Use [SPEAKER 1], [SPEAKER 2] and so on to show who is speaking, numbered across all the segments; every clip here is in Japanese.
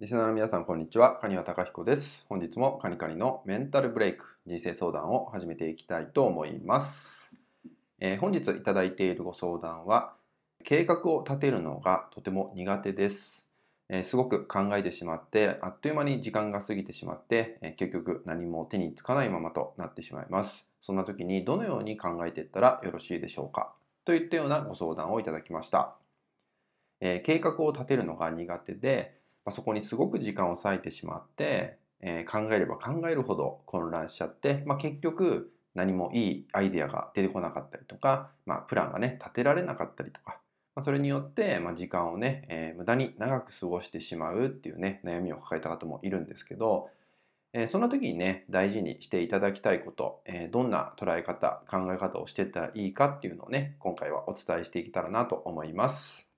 [SPEAKER 1] リスナーの皆さん、こんにちは。カニワタカヒコです。本日もカニカニのメンタルブレイク人生相談を始めていきたいと思います。えー本日いただいているご相談は、計画を立てるのがとても苦手です。えーすごく考えてしまって、あっという間に時間が過ぎてしまって、えー結局何も手につかないままとなってしまいます。そんな時にどのように考えていったらよろしいでしょうか？といったようなご相談をいただきました。え計画を立てるのが苦手で、ま、そこにすごく時間を割いてしまって、えー考えれば考えるほど混乱しちゃって、まあ、結局何もいいアイデアが出てこなかったりとか、まあ、プランがね立てられなかったりとか、まあ、それによって、ま、時間をね、えー無駄に長く過ごしてしまうっていうね悩みを抱えた方もいるんですけど、えーそんな時にね大事にしていただきたいこと、えどんな捉え方考え方をしてったらいいかっていうのをね今回はお伝えしていけたらなと思います。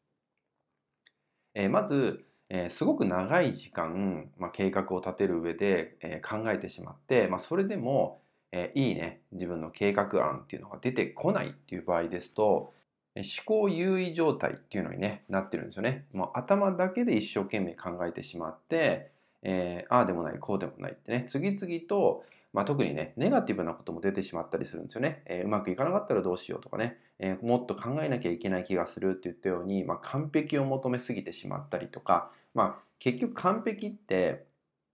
[SPEAKER 1] えまず、えーすごく長い時間、まあ、計画を立てる上で、えー考えてしまって、まあ、それでも、えーいいね自分の計画案っていうのが出てこないっていう場合ですと思考優位状態っていうのに、ね、なってるんですよね。もう頭だけで一生懸命考えてしまって、えああでもないこうでもないってね次々と、まあ、特にねネガティブなことも出てしまったりするんですよね。えーうまくいかなかったらどうしようとかね、えーもっと考えなきゃいけない気がするって言ったように、まあ、完璧を求めすぎてしまったりとか、まあ、結局完璧って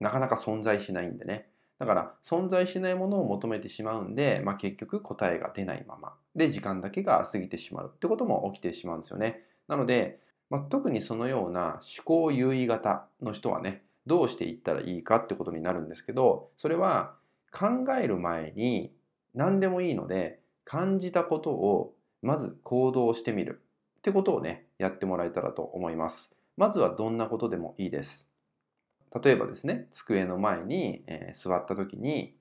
[SPEAKER 1] なかなか存在しないんでね。だから存在しないものを求めてしまうんで、まあ、結局答えが出ないまま。で時間だけが過ぎてしまうってことも起きてしまうんですよね。なので、まあ、特にそのような思考優位型の人はねどうしていったらいいかってことになるんですけどそれは考える前に何でもいいので感じたことをまず行動してみる。ってことをねやってもらえたらと思います。まずはどんなことでもいいです。例えばですね机の前に、えー座った時に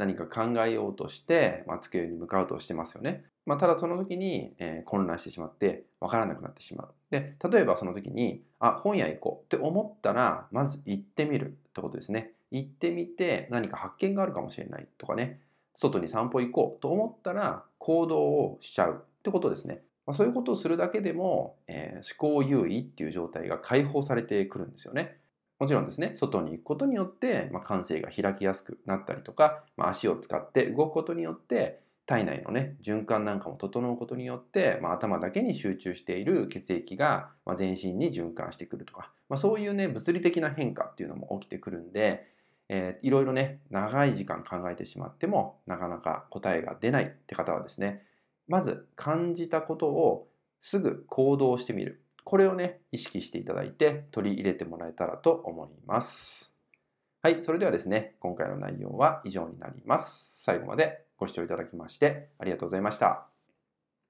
[SPEAKER 1] 何か考えようとして、まあ、机に向かうとしてますよね、まあ、ただその時に、えー混乱してしまって分からなくなってしまうで例えばその時にあ本屋行こうって思ったらまず行ってみるってことですね行ってみて何か発見があるかもしれないとかね外に散歩行こうと思ったら行動をしちゃうってことですね。まあ、そういうことをするだけでも、えー思考優位っていう状態が解放されてくるんですよね。もちろんですね、外に行くことによって、まあ、感性が開きやすくなったりとか、まあ、足を使って動くことによって、体内のね、循環なんかも整うことによって、まあ、頭だけに集中している血液が、まあ、全身に循環してくるとか、まあ、そういうね、物理的な変化っていうのも起きてくるんで、えーいろいろね長い時間考えてしまってもなかなか答えが出ないって方はですねまず感じたことをすぐ行動してみる。これをね意識していただいて取り入れてもらえたらと思います。はいそれではですね今回の内容は以上になります。最後までご視聴いただきましてありがとうございました。